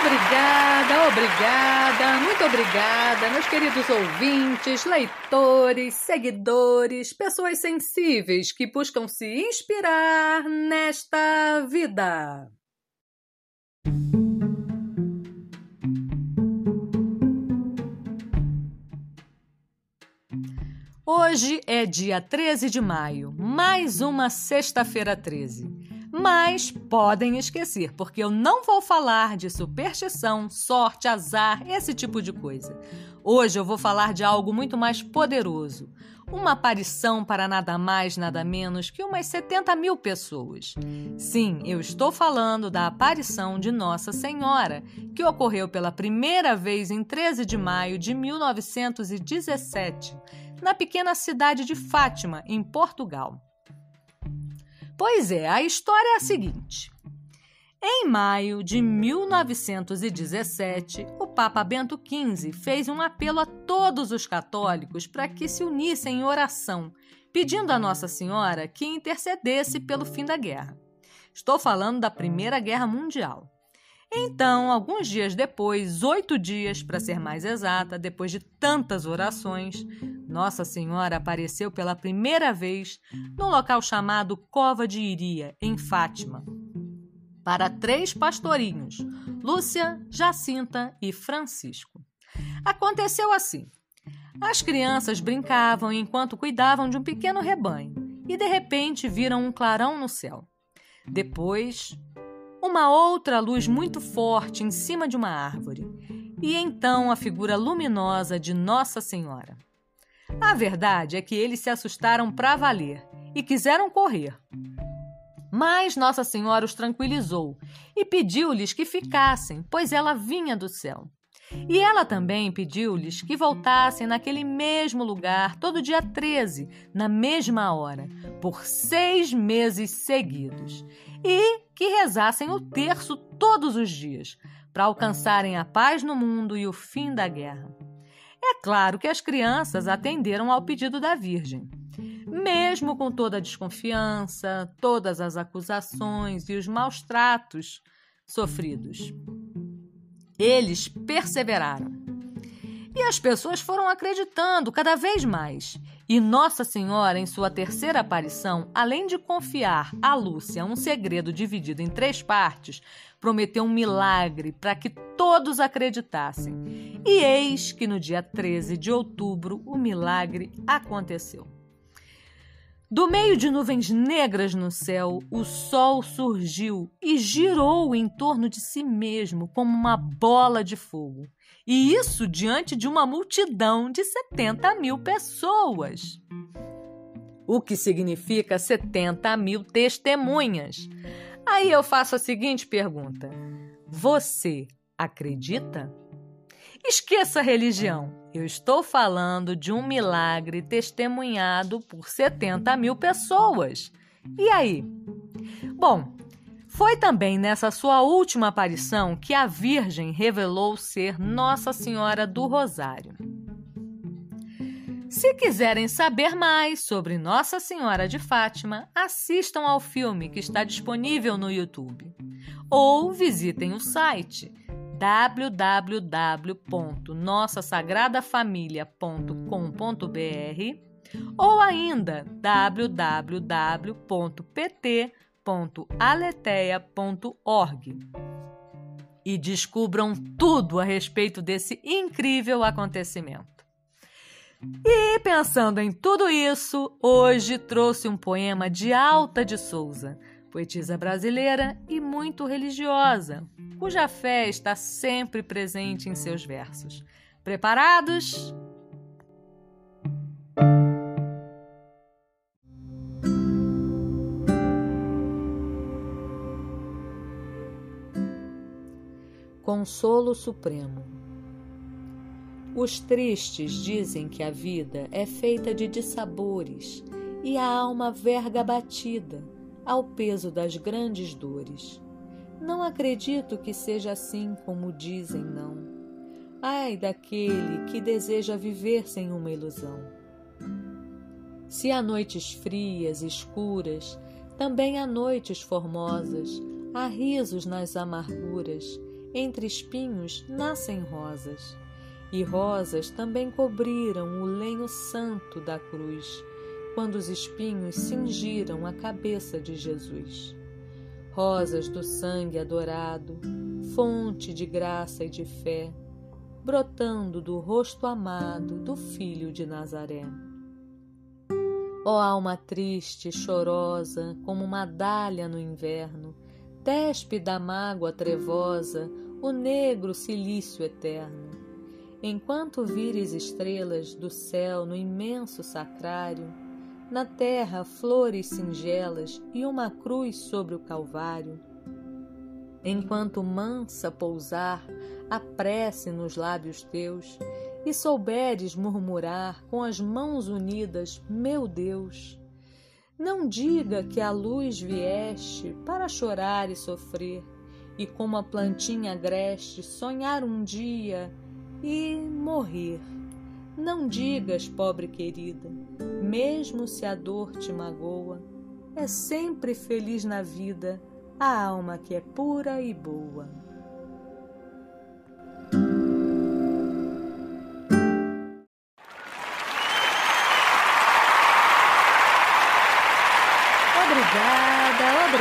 Obrigada, obrigada, muito obrigada, meus queridos ouvintes, leitores, seguidores, pessoas sensíveis que buscam se inspirar nesta vida. Hoje é dia 13 de maio, mais uma sexta-feira 13. Mas podem esquecer, porque eu não vou falar de superstição, sorte, azar, esse tipo de coisa. Hoje eu vou falar de algo muito mais poderoso. Uma aparição para nada mais, nada menos que umas 70 mil pessoas. Sim, eu estou falando da aparição de Nossa Senhora, que ocorreu pela primeira vez em 13 de maio de 1917, na pequena cidade de Fátima, em Portugal. Pois é, a história é a seguinte. Em maio de 1917, o Papa Bento XV fez um apelo a todos os católicos para que se unissem em oração, pedindo a Nossa Senhora que intercedesse pelo fim da guerra. Estou falando da Primeira Guerra Mundial. Então, alguns dias depois, oito dias para ser mais exata, depois de tantas orações, Nossa Senhora apareceu pela primeira vez no local chamado Cova de Iria, em Fátima, para três pastorinhos, Lúcia, Jacinta e Francisco. Aconteceu assim. As crianças brincavam enquanto cuidavam de um pequeno rebanho e de repente viram um clarão no céu. Depois, uma outra luz muito forte em cima de uma árvore, e então a figura luminosa de Nossa Senhora. A verdade é que eles se assustaram para valer e quiseram correr. Mas Nossa Senhora os tranquilizou e pediu-lhes que ficassem, pois ela vinha do céu. E ela também pediu-lhes que voltassem naquele mesmo lugar todo dia 13, na mesma hora, por seis meses seguidos e que rezassem o terço todos os dias, para alcançarem a paz no mundo e o fim da guerra. É claro que as crianças atenderam ao pedido da Virgem. Mesmo com toda a desconfiança, todas as acusações e os maus tratos sofridos. Eles perseveraram. E as pessoas foram acreditando cada vez mais e Nossa Senhora, em sua terceira aparição, além de confiar a Lúcia um segredo dividido em três partes, prometeu um milagre para que todos acreditassem. E eis que no dia 13 de outubro o milagre aconteceu. Do meio de nuvens negras no céu, o sol surgiu e girou em torno de si mesmo como uma bola de fogo. E isso diante de uma multidão de 70 mil pessoas. O que significa 70 mil testemunhas. Aí eu faço a seguinte pergunta: Você acredita? Esqueça a religião. Eu estou falando de um milagre testemunhado por 70 mil pessoas. E aí? Bom, foi também nessa sua última aparição que a Virgem revelou ser Nossa Senhora do Rosário. Se quiserem saber mais sobre Nossa Senhora de Fátima, assistam ao filme que está disponível no YouTube ou visitem o site www.nossasagradafamilia.com.br ou ainda www.pt.aleteia.org e descubram tudo a respeito desse incrível acontecimento. E pensando em tudo isso, hoje trouxe um poema de Alta de Souza, poetisa brasileira e muito religiosa, cuja fé está sempre presente em seus versos. Preparados? Consolo Supremo Os tristes dizem que a vida é feita de dissabores e a alma verga batida ao peso das grandes dores. Não acredito que seja assim como dizem, não. Ai daquele que deseja viver sem uma ilusão. Se há noites frias, escuras, também há noites formosas, há risos nas amarguras entre espinhos nascem rosas, e rosas também cobriram o lenho santo da cruz, quando os espinhos cingiram a cabeça de Jesus. Rosas do sangue adorado, fonte de graça e de fé, brotando do rosto amado do Filho de Nazaré. Ó oh, alma triste, chorosa, como uma dália no inverno, despe da mágoa trevosa o negro silício eterno. Enquanto vires estrelas do céu no imenso sacrário, na terra flores singelas e uma cruz sobre o Calvário, enquanto mansa pousar a prece nos lábios teus, e souberes murmurar com as mãos unidas, meu Deus, não diga que a luz vieste para chorar e sofrer, e como a plantinha agreste sonhar um dia e morrer. Não digas, pobre querida, mesmo se a dor te magoa, é sempre feliz na vida a alma que é pura e boa.